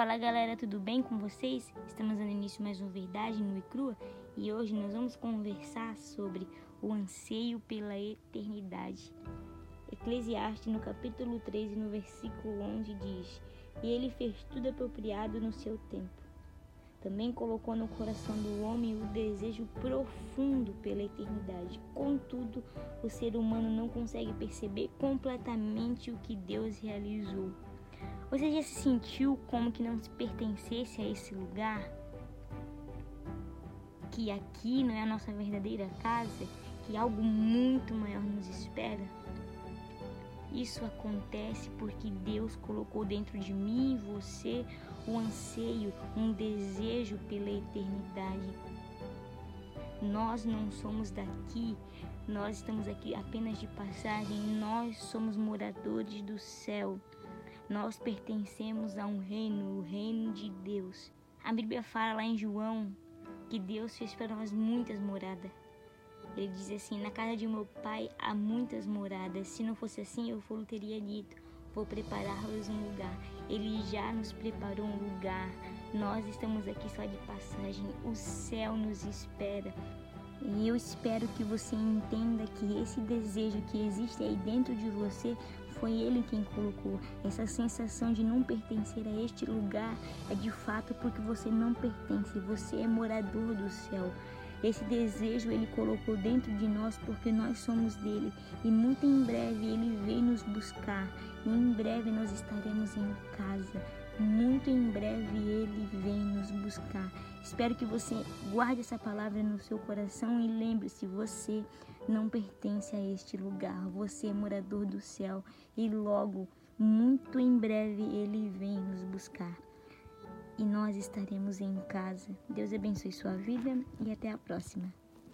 Fala galera, tudo bem com vocês? Estamos dando início mais uma Verdade no e Crua e hoje nós vamos conversar sobre o anseio pela eternidade. Eclesiastes no capítulo 13, no versículo 11 diz: E ele fez tudo apropriado no seu tempo. Também colocou no coração do homem o desejo profundo pela eternidade. Contudo, o ser humano não consegue perceber completamente o que Deus realizou você já se sentiu como que não se pertencesse a esse lugar? Que aqui não é a nossa verdadeira casa? Que algo muito maior nos espera? Isso acontece porque Deus colocou dentro de mim e você um anseio, um desejo pela eternidade. Nós não somos daqui, nós estamos aqui apenas de passagem, nós somos moradores do céu. Nós pertencemos a um reino, o reino de Deus. A Bíblia fala lá em João que Deus fez para nós muitas moradas. Ele diz assim: Na casa de meu pai há muitas moradas. Se não fosse assim, eu vou teria dito: Vou preparar-vos um lugar. Ele já nos preparou um lugar. Nós estamos aqui só de passagem. O céu nos espera. E eu espero que você entenda que esse desejo que existe aí dentro de você foi Ele quem colocou. Essa sensação de não pertencer a este lugar é de fato porque você não pertence, você é morador do céu. Esse desejo ele colocou dentro de nós porque nós somos dele e muito em breve ele vem nos buscar. E em breve nós estaremos em casa. Muito em breve ele. Espero que você guarde essa palavra no seu coração e lembre-se, você não pertence a este lugar. Você é morador do céu e logo, muito em breve, ele vem nos buscar. E nós estaremos em casa. Deus abençoe sua vida e até a próxima.